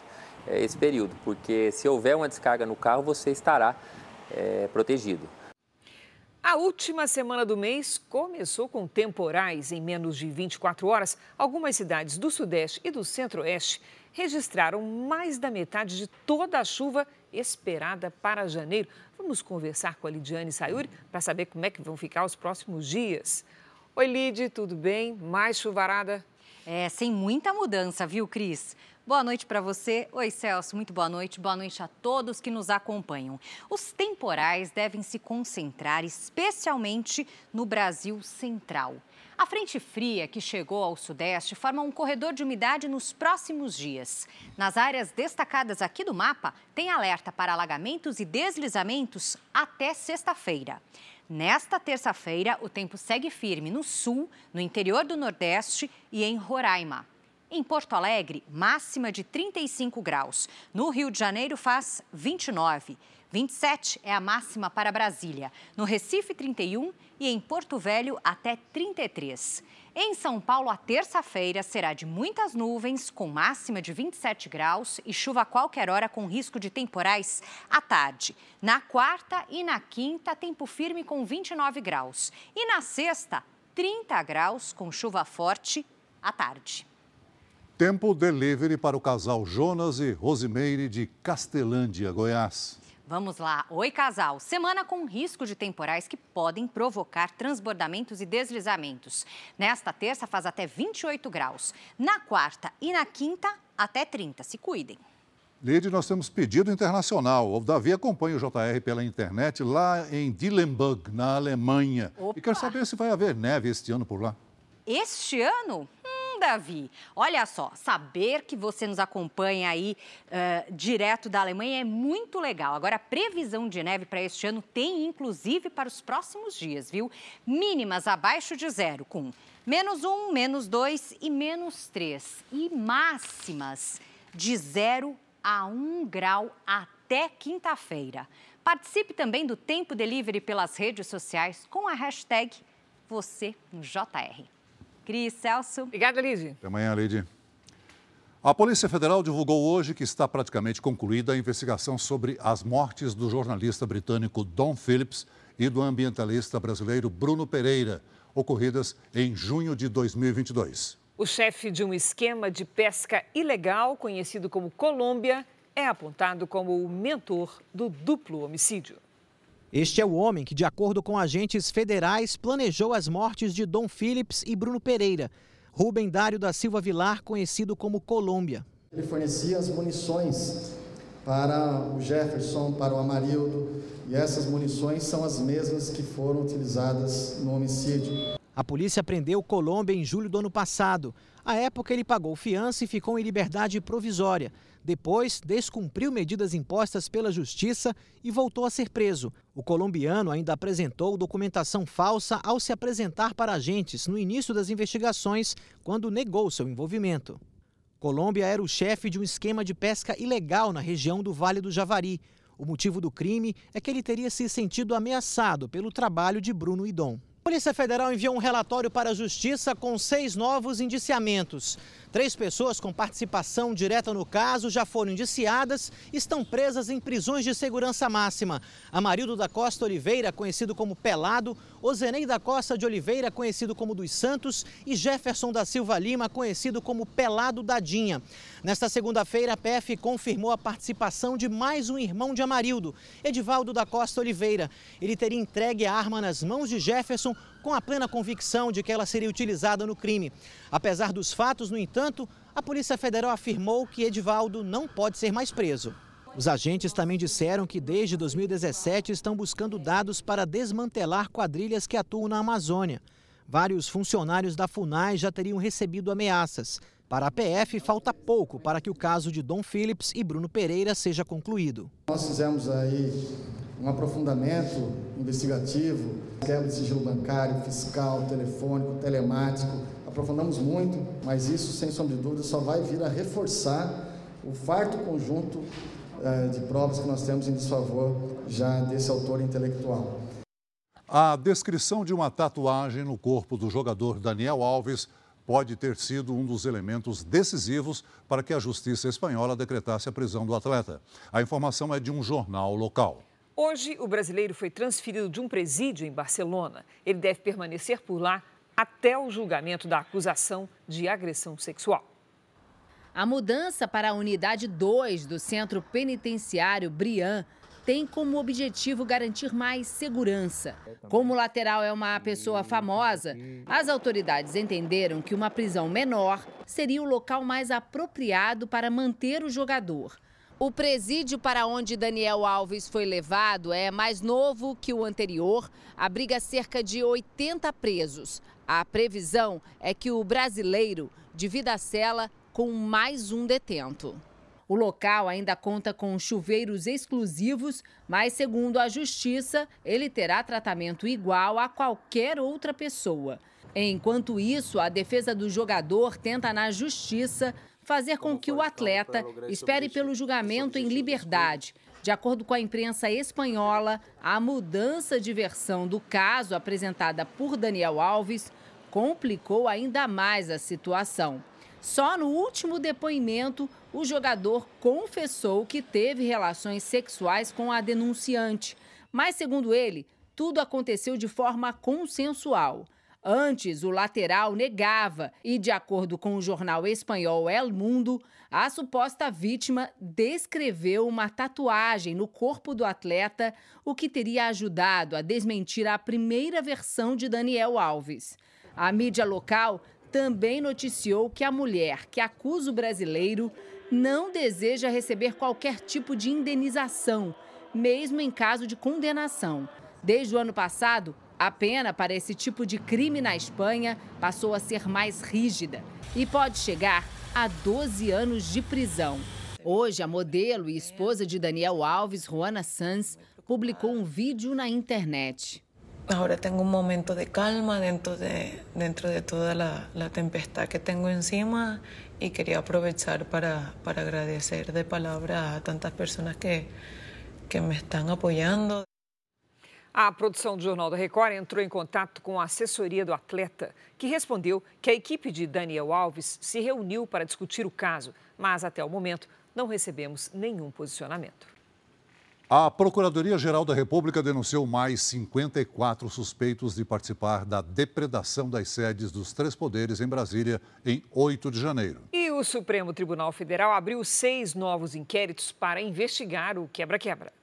é, esse período, porque se houver uma descarga no carro, você estará é, protegido. A última semana do mês começou com temporais. Em menos de 24 horas, algumas cidades do Sudeste e do Centro-Oeste registraram mais da metade de toda a chuva esperada para janeiro. Vamos conversar com a Lidiane Sayuri para saber como é que vão ficar os próximos dias. Oi, Lid, tudo bem? Mais chuvarada? É, sem muita mudança, viu, Cris? Boa noite para você. Oi, Celso, muito boa noite. Boa noite a todos que nos acompanham. Os temporais devem se concentrar especialmente no Brasil Central. A frente fria que chegou ao Sudeste forma um corredor de umidade nos próximos dias. Nas áreas destacadas aqui do mapa, tem alerta para alagamentos e deslizamentos até sexta-feira. Nesta terça-feira, o tempo segue firme no sul, no interior do Nordeste e em Roraima. Em Porto Alegre, máxima de 35 graus. No Rio de Janeiro, faz 29. 27 é a máxima para Brasília. No Recife, 31 e em Porto Velho, até 33. Em São Paulo, a terça-feira será de muitas nuvens, com máxima de 27 graus e chuva a qualquer hora com risco de temporais à tarde. Na quarta e na quinta, tempo firme com 29 graus. E na sexta, 30 graus com chuva forte à tarde. Tempo delivery para o casal Jonas e Rosimeire de Castelândia, Goiás. Vamos lá. Oi, casal. Semana com risco de temporais que podem provocar transbordamentos e deslizamentos. Nesta terça faz até 28 graus. Na quarta e na quinta, até 30. Se cuidem. Lide, nós temos pedido internacional. O Davi acompanha o JR pela internet lá em Dillenburg, na Alemanha. Opa. E quer saber se vai haver neve este ano por lá. Este ano? Davi. Olha só, saber que você nos acompanha aí uh, direto da Alemanha é muito legal. Agora, a previsão de neve para este ano tem inclusive para os próximos dias, viu? Mínimas abaixo de zero, com menos um, menos dois e menos três. E máximas de zero a um grau até quinta-feira. Participe também do Tempo Delivery pelas redes sociais com a hashtag você no JR. Cris, Celso. Obrigada, Lide. Até amanhã, Lide. A Polícia Federal divulgou hoje que está praticamente concluída a investigação sobre as mortes do jornalista britânico Don Phillips e do ambientalista brasileiro Bruno Pereira, ocorridas em junho de 2022. O chefe de um esquema de pesca ilegal, conhecido como Colômbia, é apontado como o mentor do duplo homicídio. Este é o homem que, de acordo com agentes federais, planejou as mortes de Dom Phillips e Bruno Pereira. Rubem Dário da Silva Vilar, conhecido como Colômbia. Ele fornecia as munições para o Jefferson, para o Amarildo, e essas munições são as mesmas que foram utilizadas no homicídio. A polícia prendeu Colômbia em julho do ano passado. À época, ele pagou fiança e ficou em liberdade provisória. Depois, descumpriu medidas impostas pela justiça e voltou a ser preso. O colombiano ainda apresentou documentação falsa ao se apresentar para agentes no início das investigações, quando negou seu envolvimento. Colômbia era o chefe de um esquema de pesca ilegal na região do Vale do Javari. O motivo do crime é que ele teria se sentido ameaçado pelo trabalho de Bruno Idom. Polícia Federal enviou um relatório para a Justiça com seis novos indiciamentos. Três pessoas com participação direta no caso já foram indiciadas e estão presas em prisões de segurança máxima. Amarildo da Costa Oliveira, conhecido como Pelado, Ozenei da Costa de Oliveira, conhecido como dos Santos, e Jefferson da Silva Lima, conhecido como Pelado Dadinha. Nesta segunda-feira, a PF confirmou a participação de mais um irmão de Amarildo, Edivaldo da Costa Oliveira. Ele teria entregue a arma nas mãos de Jefferson com a plena convicção de que ela seria utilizada no crime. Apesar dos fatos, no entanto, a Polícia Federal afirmou que Edivaldo não pode ser mais preso. Os agentes também disseram que desde 2017 estão buscando dados para desmantelar quadrilhas que atuam na Amazônia. Vários funcionários da FUNAI já teriam recebido ameaças. Para a PF, falta pouco para que o caso de Dom Phillips e Bruno Pereira seja concluído. Nós fizemos aí um aprofundamento investigativo, quebra de sigilo bancário, fiscal, telefônico, telemático. Aprofundamos muito, mas isso, sem sombra de dúvida, só vai vir a reforçar o farto conjunto eh, de provas que nós temos em desfavor já desse autor intelectual. A descrição de uma tatuagem no corpo do jogador Daniel Alves pode ter sido um dos elementos decisivos para que a justiça espanhola decretasse a prisão do atleta. A informação é de um jornal local. Hoje, o brasileiro foi transferido de um presídio em Barcelona. Ele deve permanecer por lá até o julgamento da acusação de agressão sexual. A mudança para a unidade 2 do Centro Penitenciário Brian tem como objetivo garantir mais segurança. Como o lateral é uma pessoa famosa, as autoridades entenderam que uma prisão menor seria o local mais apropriado para manter o jogador. O presídio para onde Daniel Alves foi levado é mais novo que o anterior, abriga cerca de 80 presos. A previsão é que o brasileiro divida a cela com mais um detento. O local ainda conta com chuveiros exclusivos, mas, segundo a Justiça, ele terá tratamento igual a qualquer outra pessoa. Enquanto isso, a defesa do jogador tenta, na Justiça, fazer com que o atleta espere pelo julgamento em liberdade. De acordo com a imprensa espanhola, a mudança de versão do caso apresentada por Daniel Alves complicou ainda mais a situação. Só no último depoimento, o jogador confessou que teve relações sexuais com a denunciante. Mas, segundo ele, tudo aconteceu de forma consensual. Antes, o lateral negava e, de acordo com o jornal espanhol El Mundo, a suposta vítima descreveu uma tatuagem no corpo do atleta, o que teria ajudado a desmentir a primeira versão de Daniel Alves. A mídia local também noticiou que a mulher que acusa o brasileiro não deseja receber qualquer tipo de indenização, mesmo em caso de condenação. Desde o ano passado, a pena para esse tipo de crime na Espanha passou a ser mais rígida e pode chegar a 12 anos de prisão. Hoje, a modelo e esposa de Daniel Alves, Juana Sanz, publicou um vídeo na internet. Ahora tengo un momento de calma dentro de, dentro de toda la, la tempestad que tengo encima y quería aprovechar para, para agradecer de palabra a tantas personas que, que me están apoyando. A produção do Jornal da Record entrou em contato com a assessoria do atleta, que respondeu que a equipe de Daniel Alves se reuniu para discutir o caso, mas até o momento não recebemos nenhum posicionamento. A Procuradoria-Geral da República denunciou mais 54 suspeitos de participar da depredação das sedes dos três poderes em Brasília em 8 de janeiro. E o Supremo Tribunal Federal abriu seis novos inquéritos para investigar o quebra-quebra.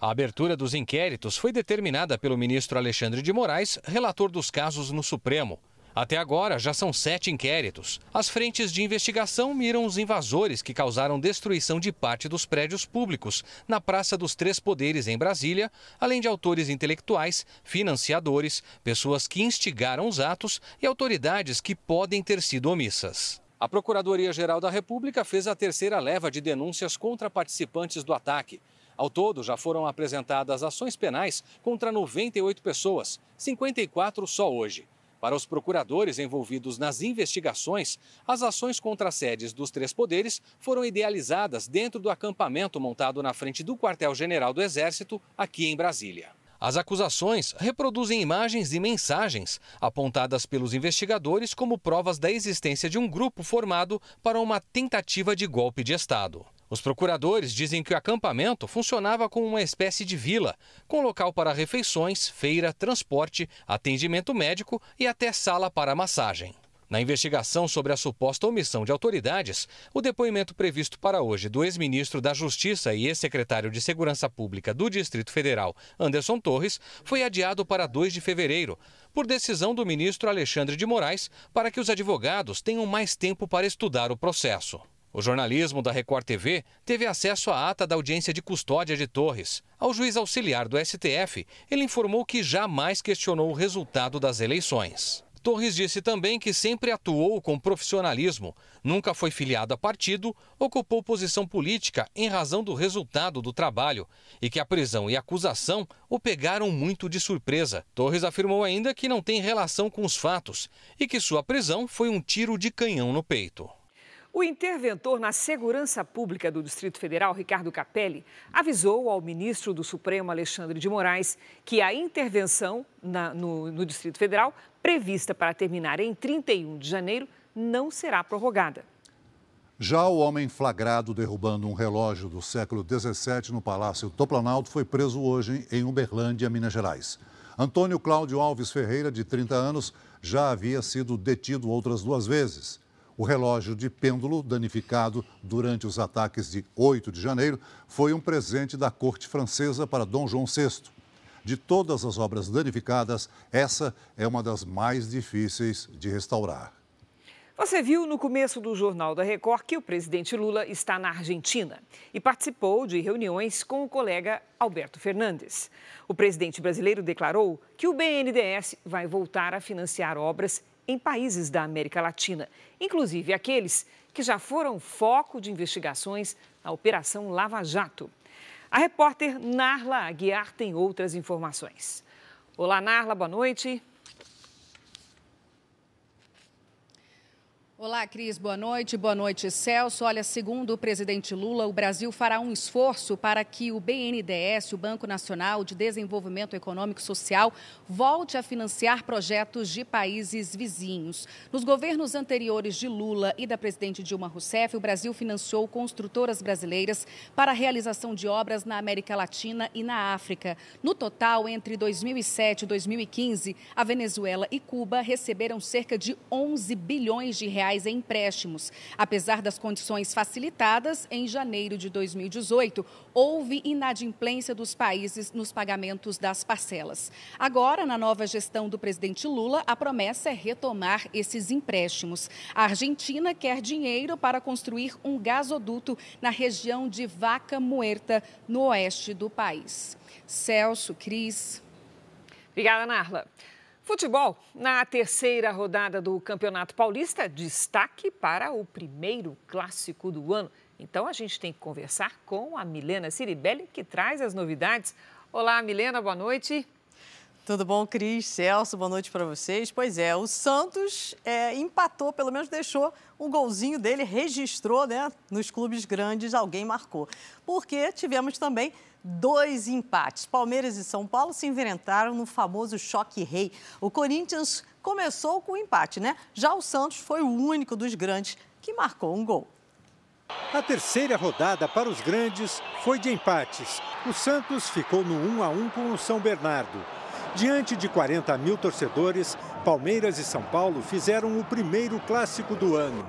A abertura dos inquéritos foi determinada pelo ministro Alexandre de Moraes, relator dos casos no Supremo. Até agora, já são sete inquéritos. As frentes de investigação miram os invasores que causaram destruição de parte dos prédios públicos na Praça dos Três Poderes, em Brasília, além de autores intelectuais, financiadores, pessoas que instigaram os atos e autoridades que podem ter sido omissas. A Procuradoria-Geral da República fez a terceira leva de denúncias contra participantes do ataque. Ao todo, já foram apresentadas ações penais contra 98 pessoas, 54 só hoje. Para os procuradores envolvidos nas investigações, as ações contra as sedes dos três poderes foram idealizadas dentro do acampamento montado na frente do quartel-general do Exército, aqui em Brasília. As acusações reproduzem imagens e mensagens apontadas pelos investigadores como provas da existência de um grupo formado para uma tentativa de golpe de Estado. Os procuradores dizem que o acampamento funcionava como uma espécie de vila, com local para refeições, feira, transporte, atendimento médico e até sala para massagem. Na investigação sobre a suposta omissão de autoridades, o depoimento previsto para hoje do ex-ministro da Justiça e ex-secretário de Segurança Pública do Distrito Federal, Anderson Torres, foi adiado para 2 de fevereiro, por decisão do ministro Alexandre de Moraes, para que os advogados tenham mais tempo para estudar o processo. O jornalismo da Record TV teve acesso à ata da audiência de custódia de Torres. Ao juiz auxiliar do STF, ele informou que jamais questionou o resultado das eleições. Torres disse também que sempre atuou com profissionalismo, nunca foi filiado a partido, ocupou posição política em razão do resultado do trabalho e que a prisão e a acusação o pegaram muito de surpresa. Torres afirmou ainda que não tem relação com os fatos e que sua prisão foi um tiro de canhão no peito. O interventor na Segurança Pública do Distrito Federal, Ricardo Capelli, avisou ao ministro do Supremo, Alexandre de Moraes, que a intervenção na, no, no Distrito Federal, prevista para terminar em 31 de janeiro, não será prorrogada. Já o homem flagrado derrubando um relógio do século XVII no Palácio do Planalto foi preso hoje em Uberlândia, Minas Gerais. Antônio Cláudio Alves Ferreira, de 30 anos, já havia sido detido outras duas vezes. O relógio de pêndulo danificado durante os ataques de 8 de janeiro foi um presente da corte francesa para Dom João VI. De todas as obras danificadas, essa é uma das mais difíceis de restaurar. Você viu no começo do Jornal da Record que o presidente Lula está na Argentina e participou de reuniões com o colega Alberto Fernandes. O presidente brasileiro declarou que o BNDES vai voltar a financiar obras em países da América Latina, inclusive aqueles que já foram foco de investigações na Operação Lava Jato. A repórter Narla Aguiar tem outras informações. Olá, Narla, boa noite. Olá, Cris, boa noite. Boa noite, Celso. Olha, segundo o presidente Lula, o Brasil fará um esforço para que o BNDES, o Banco Nacional de Desenvolvimento Econômico e Social, volte a financiar projetos de países vizinhos. Nos governos anteriores de Lula e da presidente Dilma Rousseff, o Brasil financiou construtoras brasileiras para a realização de obras na América Latina e na África. No total, entre 2007 e 2015, a Venezuela e Cuba receberam cerca de 11 bilhões de reais reais em empréstimos. Apesar das condições facilitadas, em janeiro de 2018, houve inadimplência dos países nos pagamentos das parcelas. Agora, na nova gestão do presidente Lula, a promessa é retomar esses empréstimos. A Argentina quer dinheiro para construir um gasoduto na região de Vaca Muerta, no oeste do país. Celso, Cris. Obrigada, Narla. Futebol. Na terceira rodada do Campeonato Paulista, destaque para o primeiro clássico do ano. Então a gente tem que conversar com a Milena Ciribelli, que traz as novidades. Olá, Milena, boa noite. Tudo bom, Cris? Celso, boa noite para vocês. Pois é, o Santos é, empatou, pelo menos deixou um golzinho dele, registrou, né? Nos clubes grandes, alguém marcou. Porque tivemos também dois empates. Palmeiras e São Paulo se enfrentaram no famoso choque rei. O Corinthians começou com o empate, né? Já o Santos foi o único dos grandes que marcou um gol. A terceira rodada para os grandes foi de empates. O Santos ficou no 1 a 1 com o São Bernardo. Diante de 40 mil torcedores, Palmeiras e São Paulo fizeram o primeiro clássico do ano.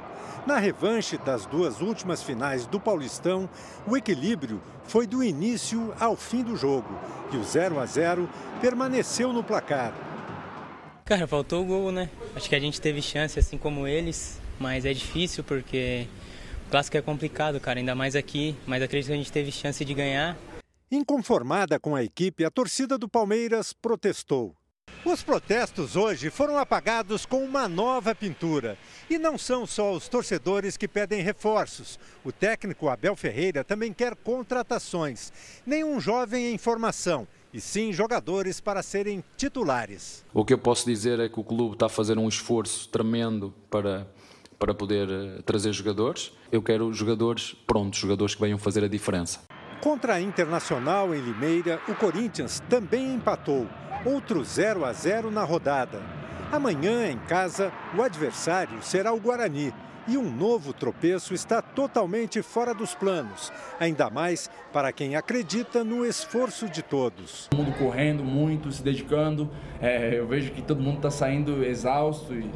Na revanche das duas últimas finais do Paulistão, o equilíbrio foi do início ao fim do jogo e o 0 a 0 permaneceu no placar. Cara, faltou o gol, né? Acho que a gente teve chance assim como eles, mas é difícil porque o clássico é complicado, cara, ainda mais aqui, mas acredito que a gente teve chance de ganhar. Inconformada com a equipe, a torcida do Palmeiras protestou. Os protestos hoje foram apagados com uma nova pintura. E não são só os torcedores que pedem reforços. O técnico Abel Ferreira também quer contratações. Nenhum jovem em formação, e sim jogadores para serem titulares. O que eu posso dizer é que o clube está a fazer um esforço tremendo para, para poder eh, trazer jogadores. Eu quero jogadores prontos, jogadores que venham fazer a diferença. Contra a Internacional em Limeira, o Corinthians também empatou outro 0 a 0 na rodada. Amanhã, em casa, o adversário será o Guarani. E um novo tropeço está totalmente fora dos planos, ainda mais para quem acredita no esforço de todos. Todo mundo correndo muito, se dedicando. É, eu vejo que todo mundo está saindo exausto e,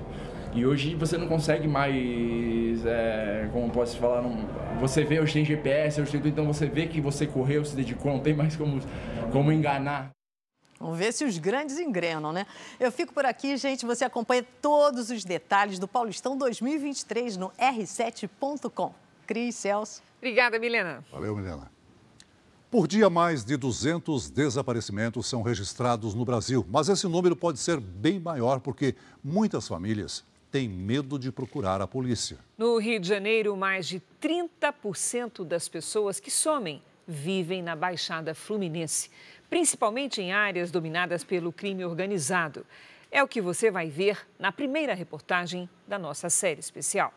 e, hoje você não consegue mais, é, como posso falar, não, você vê hoje tem GPS, hoje tem, então você vê que você correu, se dedicou, não tem mais como, como enganar. Vamos ver se os grandes engrenam, né? Eu fico por aqui, gente. Você acompanha todos os detalhes do Paulistão 2023 no r7.com. Cris, Celso. Obrigada, Milena. Valeu, Milena. Por dia, mais de 200 desaparecimentos são registrados no Brasil. Mas esse número pode ser bem maior porque muitas famílias têm medo de procurar a polícia. No Rio de Janeiro, mais de 30% das pessoas que somem vivem na Baixada Fluminense principalmente em áreas dominadas pelo crime organizado. É o que você vai ver na primeira reportagem da nossa série especial.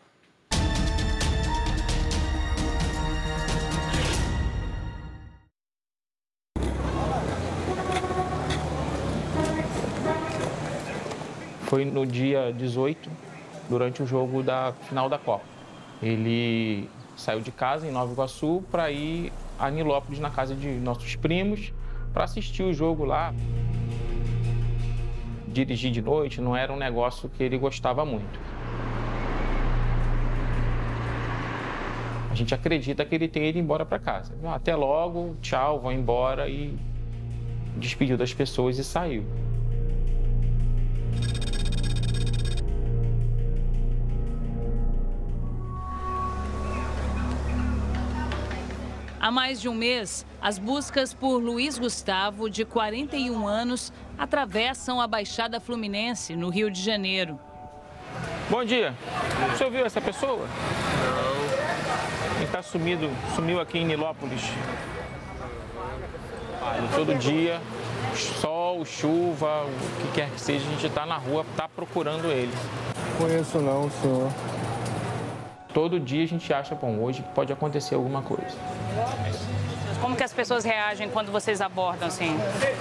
Foi no dia 18, durante o jogo da final da Copa. Ele saiu de casa em Nova Iguaçu para ir a Nilópolis, na casa de nossos primos, para assistir o jogo lá. Dirigir de noite não era um negócio que ele gostava muito. A gente acredita que ele tenha ido embora para casa. Até logo, tchau, vou embora e despediu das pessoas e saiu. Há mais de um mês, as buscas por Luiz Gustavo, de 41 anos, atravessam a Baixada Fluminense, no Rio de Janeiro. Bom dia. Você ouviu essa pessoa? Não. Ele está sumido, sumiu aqui em Nilópolis. Todo dia, sol, chuva, o que quer que seja, a gente está na rua, está procurando ele. Conheço não, senhor. Todo dia a gente acha, bom, hoje pode acontecer alguma coisa. Como que as pessoas reagem quando vocês abordam assim?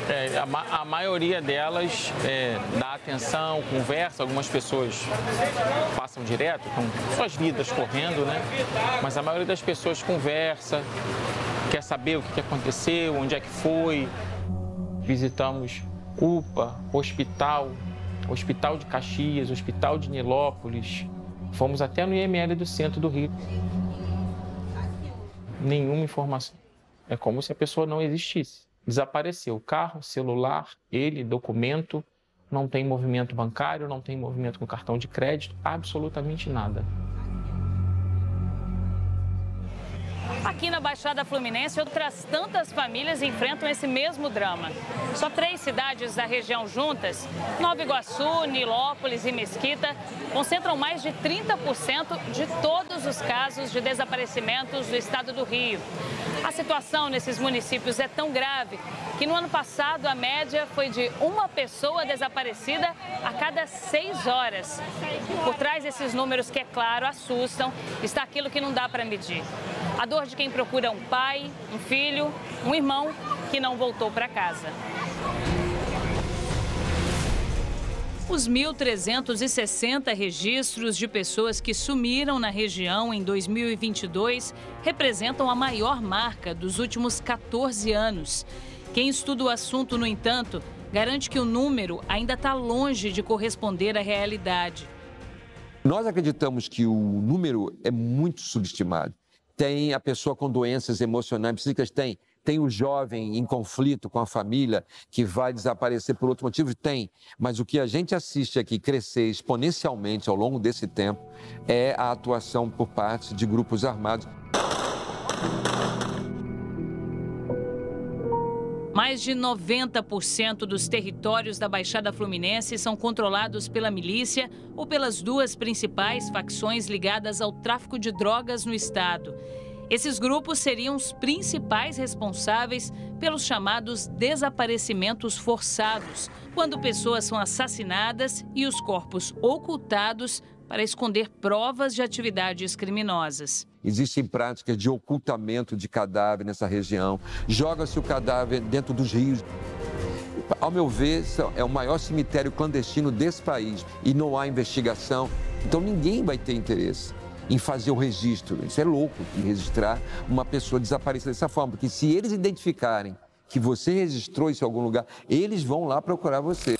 É, a, ma a, maioria delas é, dá atenção, conversa. Algumas pessoas passam direto com suas vidas correndo, né? Mas a maioria das pessoas conversa, quer saber o que aconteceu, onde é que foi. Visitamos UPA, hospital, Hospital de Caxias, Hospital de Nilópolis. Fomos até no IML do centro do Rio. Nenhuma informação. É como se a pessoa não existisse. Desapareceu carro, celular, ele, documento, não tem movimento bancário, não tem movimento com cartão de crédito, absolutamente nada. Aqui na Baixada Fluminense, outras tantas famílias enfrentam esse mesmo drama. Só três cidades da região juntas, Nova Iguaçu, Nilópolis e Mesquita, concentram mais de 30% de todos os casos de desaparecimentos do estado do Rio. A situação nesses municípios é tão grave que no ano passado a média foi de uma pessoa desaparecida a cada seis horas. Por trás desses números que, é claro, assustam, está aquilo que não dá para medir. A dor de quem procura um pai, um filho, um irmão que não voltou para casa. Os 1.360 registros de pessoas que sumiram na região em 2022 representam a maior marca dos últimos 14 anos. Quem estuda o assunto, no entanto, garante que o número ainda está longe de corresponder à realidade. Nós acreditamos que o número é muito subestimado tem a pessoa com doenças emocionais, psíquicas, tem. Tem o jovem em conflito com a família que vai desaparecer por outro motivo? Tem. Mas o que a gente assiste aqui crescer exponencialmente ao longo desse tempo é a atuação por parte de grupos armados. Mais de 90% dos territórios da Baixada Fluminense são controlados pela milícia ou pelas duas principais facções ligadas ao tráfico de drogas no estado. Esses grupos seriam os principais responsáveis pelos chamados desaparecimentos forçados, quando pessoas são assassinadas e os corpos ocultados para esconder provas de atividades criminosas. Existem práticas de ocultamento de cadáver nessa região. Joga-se o cadáver dentro dos rios. Ao meu ver, é o maior cemitério clandestino desse país e não há investigação. Então ninguém vai ter interesse em fazer o registro. Isso é louco, registrar uma pessoa desaparecida dessa forma, porque se eles identificarem que você registrou isso em algum lugar, eles vão lá procurar você.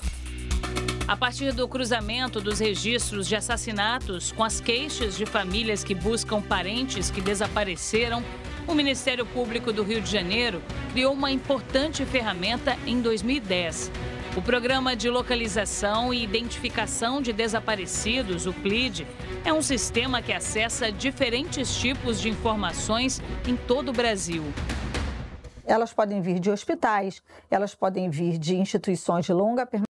A partir do cruzamento dos registros de assassinatos com as queixas de famílias que buscam parentes que desapareceram, o Ministério Público do Rio de Janeiro criou uma importante ferramenta em 2010. O Programa de Localização e Identificação de Desaparecidos, o PLID, é um sistema que acessa diferentes tipos de informações em todo o Brasil. Elas podem vir de hospitais, elas podem vir de instituições de longa permanência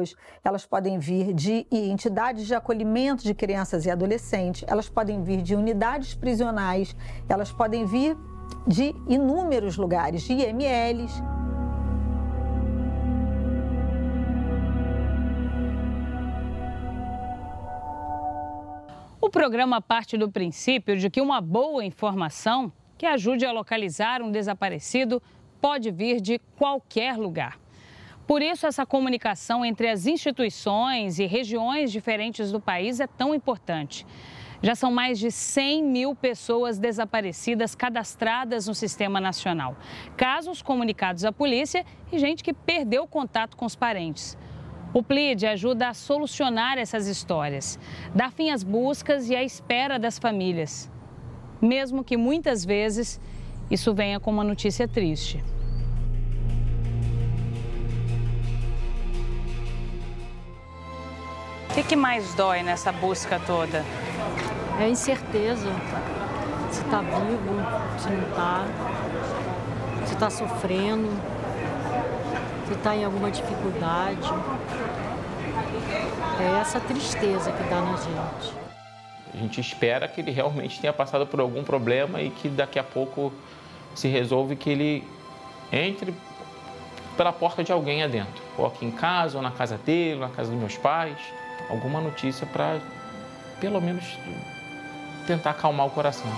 pessoas, elas podem vir de entidades de acolhimento de crianças e adolescentes, elas podem vir de unidades prisionais, elas podem vir de inúmeros lugares, de IMLs. O programa parte do princípio de que uma boa informação que ajude a localizar um desaparecido pode vir de qualquer lugar. Por isso, essa comunicação entre as instituições e regiões diferentes do país é tão importante. Já são mais de 100 mil pessoas desaparecidas cadastradas no Sistema Nacional. Casos comunicados à polícia e gente que perdeu contato com os parentes. O PLID ajuda a solucionar essas histórias, dá fim às buscas e à espera das famílias. mesmo que muitas vezes isso venha com uma notícia triste. Que, que mais dói nessa busca toda? É a incerteza. Se está vivo, se não está. Se está sofrendo. Se está em alguma dificuldade. É essa tristeza que dá na gente. A gente espera que ele realmente tenha passado por algum problema e que daqui a pouco se resolve que ele entre pela porta de alguém adentro, ou aqui em casa, ou na casa dele, ou na casa dos meus pais alguma notícia para, pelo menos, tentar acalmar o coração.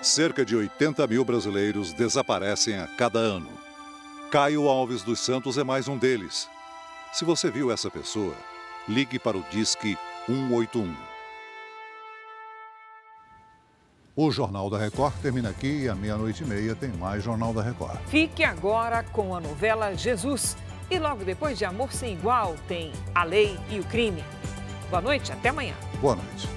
Cerca de 80 mil brasileiros desaparecem a cada ano. Caio Alves dos Santos é mais um deles. Se você viu essa pessoa, ligue para o Disque 181. O Jornal da Record termina aqui e à meia-noite e meia tem mais Jornal da Record. Fique agora com a novela Jesus. E logo depois de Amor Sem Igual tem A Lei e o Crime. Boa noite, até amanhã. Boa noite.